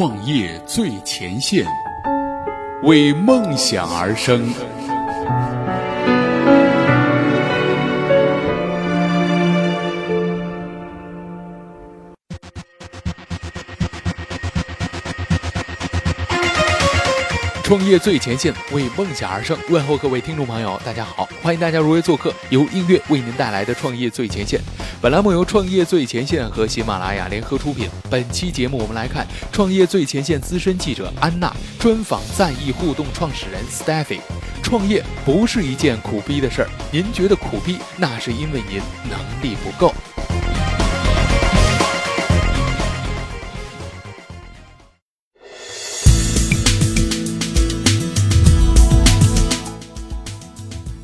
创业最前线，为梦想而生。创业最前线，为梦想而生。问候各位听众朋友，大家好，欢迎大家如约做客由音乐为您带来的《创业最前线》。本栏目由《创业最前线》和喜马拉雅联合出品。本期节目，我们来看《创业最前线》资深记者安娜专访赞意互动创始人 Steffy。创业不是一件苦逼的事儿，您觉得苦逼，那是因为您能力不够。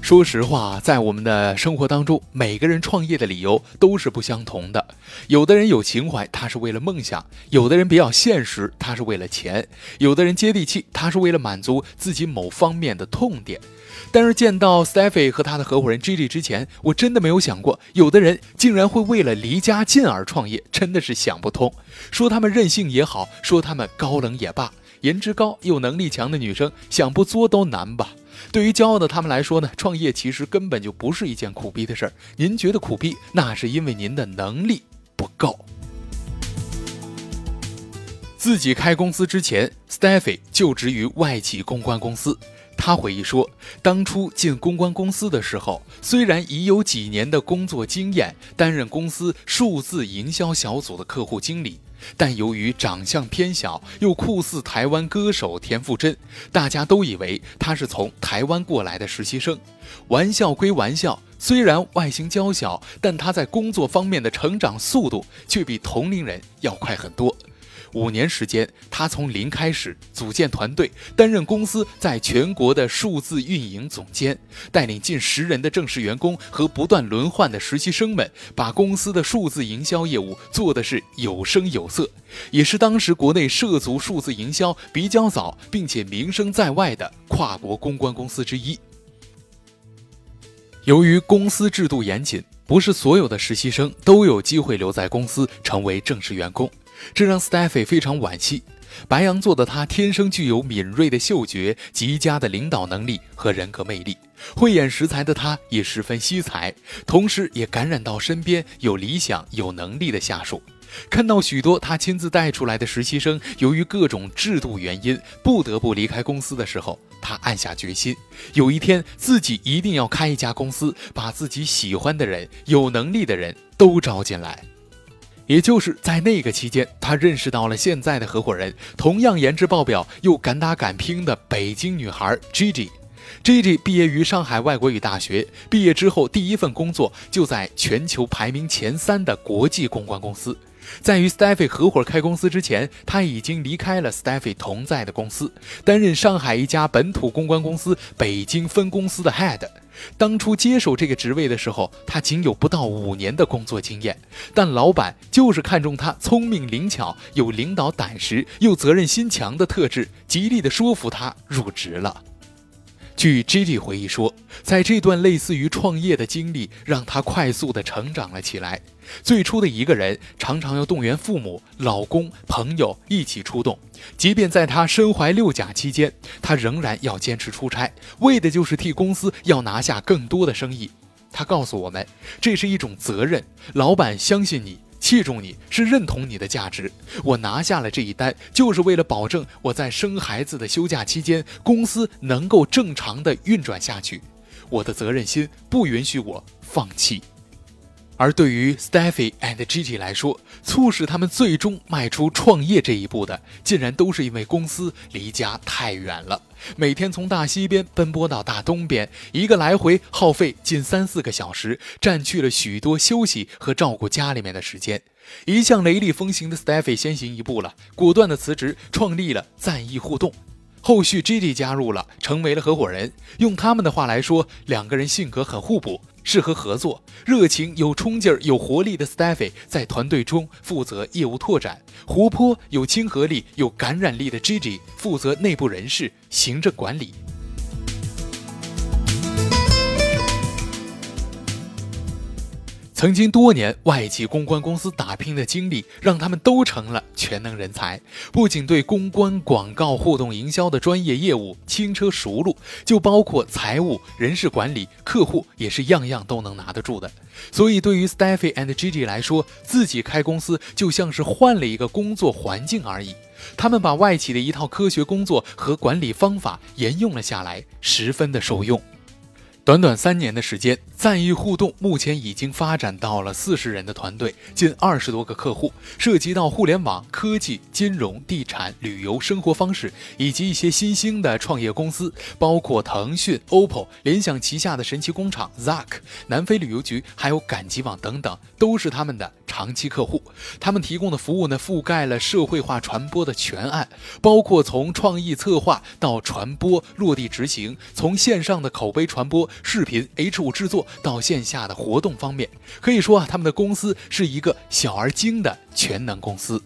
说实话，在我们的生活当中，每个人创业的理由都是不相同的。有的人有情怀，他是为了梦想；有的人比较现实，他是为了钱；有的人接地气，他是为了满足自己某方面的痛点。但是见到 Steffy 和他的合伙人 Gigi 之前，我真的没有想过，有的人竟然会为了离家近而创业，真的是想不通。说他们任性也好，说他们高冷也罢，颜值高又能力强的女生，想不作都难吧。对于骄傲的他们来说呢，创业其实根本就不是一件苦逼的事儿。您觉得苦逼，那是因为您的能力不够。自己开公司之前，Steffy 就职于外企公关公司。他回忆说，当初进公关公司的时候，虽然已有几年的工作经验，担任公司数字营销小组的客户经理。但由于长相偏小，又酷似台湾歌手田馥甄，大家都以为他是从台湾过来的实习生。玩笑归玩笑，虽然外形娇小，但他在工作方面的成长速度却比同龄人要快很多。五年时间，他从零开始组建团队，担任公司在全国的数字运营总监，带领近十人的正式员工和不断轮换的实习生们，把公司的数字营销业务做的是有声有色，也是当时国内涉足数字营销比较早并且名声在外的跨国公关公司之一。由于公司制度严谨，不是所有的实习生都有机会留在公司成为正式员工。这让 Steffy 非常惋惜。白羊座的他天生具有敏锐的嗅觉、极佳的领导能力和人格魅力，慧眼识才的他也十分惜才，同时也感染到身边有理想、有能力的下属。看到许多他亲自带出来的实习生由于各种制度原因不得不离开公司的时候，他暗下决心，有一天自己一定要开一家公司，把自己喜欢的人、有能力的人都招进来。也就是在那个期间，他认识到了现在的合伙人，同样颜值爆表又敢打敢拼的北京女孩 Gigi。Gigi 毕业于上海外国语大学，毕业之后第一份工作就在全球排名前三的国际公关公司。在与 Steffy 合伙开公司之前，他已经离开了 Steffy 同在的公司，担任上海一家本土公关公司北京分公司的 Head。当初接手这个职位的时候，他仅有不到五年的工作经验，但老板就是看中他聪明灵巧、有领导胆识又责任心强的特质，极力的说服他入职了。据 Gigi 回忆说，在这段类似于创业的经历，让他快速的成长了起来。最初的一个人，常常要动员父母、老公、朋友一起出动。即便在他身怀六甲期间，他仍然要坚持出差，为的就是替公司要拿下更多的生意。他告诉我们，这是一种责任，老板相信你。器重你是认同你的价值，我拿下了这一单，就是为了保证我在生孩子的休假期间，公司能够正常的运转下去。我的责任心不允许我放弃。而对于 Steffy and Gigi 来说，促使他们最终迈出创业这一步的，竟然都是因为公司离家太远了。每天从大西边奔波到大东边，一个来回耗费近三四个小时，占据了许多休息和照顾家里面的时间。一向雷厉风行的 Steffy 先行一步了，果断的辞职，创立了赞意互动。后续 Gigi 加入了，成为了合伙人。用他们的话来说，两个人性格很互补。适合合作，热情、有冲劲儿、有活力的 Steffy 在团队中负责业务拓展；活泼、有亲和力、有感染力的 Gigi 负责内部人事、行政管理。曾经多年外企公关公司打拼的经历，让他们都成了全能人才。不仅对公关、广告、互动营销的专业业务轻车熟路，就包括财务、人事管理、客户，也是样样都能拿得住的。所以，对于 Steffy and Gigi 来说，自己开公司就像是换了一个工作环境而已。他们把外企的一套科学工作和管理方法沿用了下来，十分的受用。短短三年的时间，赞意互动目前已经发展到了四十人的团队，近二十多个客户，涉及到互联网、科技、金融、地产、旅游、生活方式，以及一些新兴的创业公司，包括腾讯、OPPO、联想旗下的神奇工厂、Zack、南非旅游局，还有赶集网等等，都是他们的长期客户。他们提供的服务呢，覆盖了社会化传播的全案，包括从创意策划到传播落地执行，从线上的口碑传播。视频 H 五制作到线下的活动方面，可以说啊，他们的公司是一个小而精的全能公司。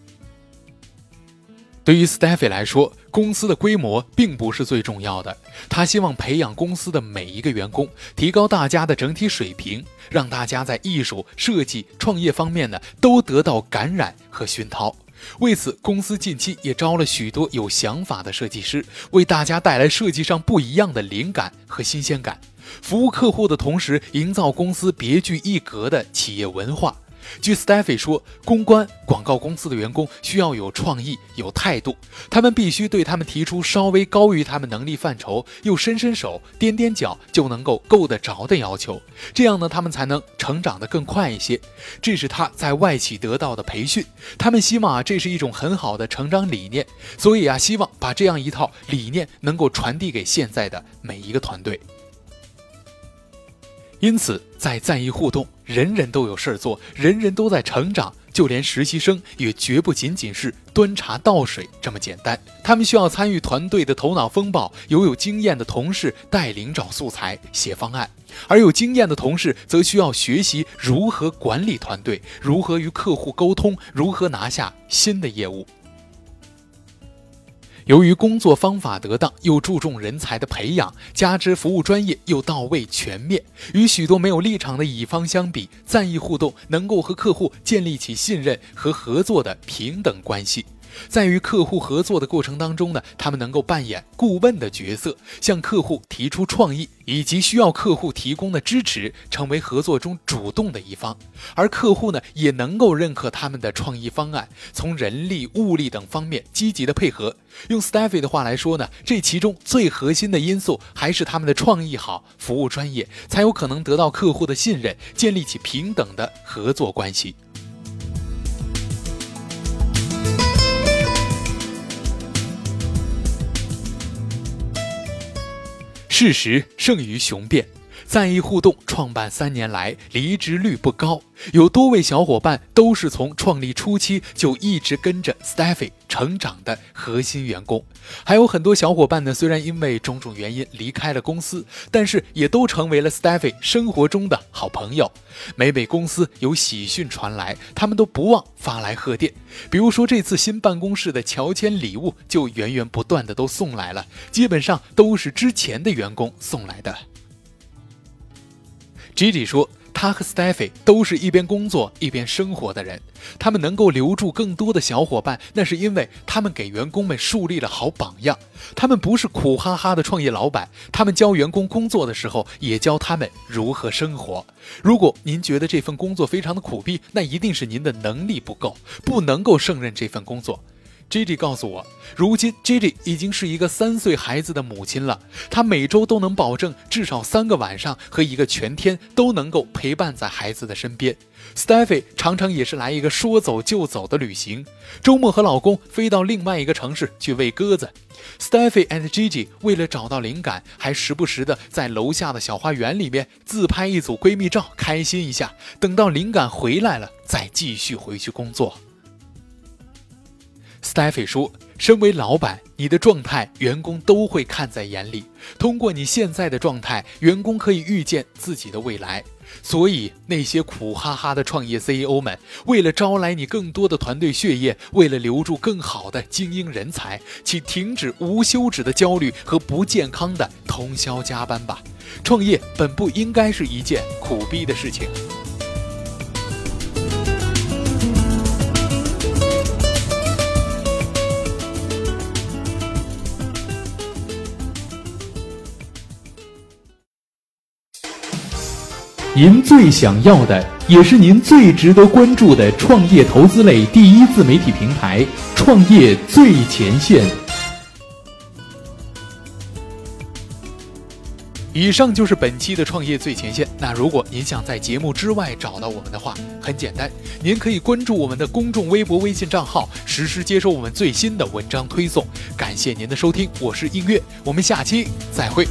对于 Steffy 来说，公司的规模并不是最重要的，他希望培养公司的每一个员工，提高大家的整体水平，让大家在艺术、设计、创业方面呢都得到感染和熏陶。为此，公司近期也招了许多有想法的设计师，为大家带来设计上不一样的灵感和新鲜感。服务客户的同时，营造公司别具一格的企业文化。据 Steffy 说，公关广告公司的员工需要有创意、有态度，他们必须对他们提出稍微高于他们能力范畴，又伸伸手、踮踮脚就能够够得着的要求，这样呢，他们才能成长得更快一些。这是他在外企得到的培训，他们希望啊，这是一种很好的成长理念，所以啊，希望把这样一套理念能够传递给现在的每一个团队。因此，在赞誉互动，人人都有事儿做，人人都在成长，就连实习生也绝不仅仅是端茶倒水这么简单。他们需要参与团队的头脑风暴，由有经验的同事带领找素材、写方案，而有经验的同事则需要学习如何管理团队，如何与客户沟通，如何拿下新的业务。由于工作方法得当，又注重人才的培养，加之服务专业又到位全面，与许多没有立场的乙方相比，赞意互动能够和客户建立起信任和合作的平等关系。在与客户合作的过程当中呢，他们能够扮演顾问的角色，向客户提出创意以及需要客户提供的支持，成为合作中主动的一方。而客户呢，也能够认可他们的创意方案，从人力、物力等方面积极的配合。用 Steffy 的话来说呢，这其中最核心的因素还是他们的创意好，服务专业，才有可能得到客户的信任，建立起平等的合作关系。事实胜于雄辩。赞意互动创办三年来，离职率不高，有多位小伙伴都是从创立初期就一直跟着 Steffy 成长的核心员工。还有很多小伙伴呢，虽然因为种种原因离开了公司，但是也都成为了 Steffy 生活中的好朋友。每每公司有喜讯传来，他们都不忘发来贺电。比如说这次新办公室的乔迁礼物，就源源不断的都送来了，基本上都是之前的员工送来的。Gigi 说，他和 Steffy 都是一边工作一边生活的人。他们能够留住更多的小伙伴，那是因为他们给员工们树立了好榜样。他们不是苦哈哈的创业老板，他们教员工工作的时候，也教他们如何生活。如果您觉得这份工作非常的苦逼，那一定是您的能力不够，不能够胜任这份工作。Gigi 告诉我，如今 Gigi 已经是一个三岁孩子的母亲了。她每周都能保证至少三个晚上和一个全天都能够陪伴在孩子的身边。Steffy 常常也是来一个说走就走的旅行，周末和老公飞到另外一个城市去喂鸽子。Steffy and Gigi 为了找到灵感，还时不时的在楼下的小花园里面自拍一组闺蜜照，开心一下。等到灵感回来了，再继续回去工作。Steffy 说：“身为老板，你的状态员工都会看在眼里。通过你现在的状态，员工可以预见自己的未来。所以，那些苦哈哈的创业 CEO 们，为了招来你更多的团队血液，为了留住更好的精英人才，请停止无休止的焦虑和不健康的通宵加班吧。创业本不应该是一件苦逼的事情。”您最想要的，也是您最值得关注的创业投资类第一自媒体平台——创业最前线。以上就是本期的创业最前线。那如果您想在节目之外找到我们的话，很简单，您可以关注我们的公众微博、微信账号，实时接收我们最新的文章推送。感谢您的收听，我是映月，我们下期再会。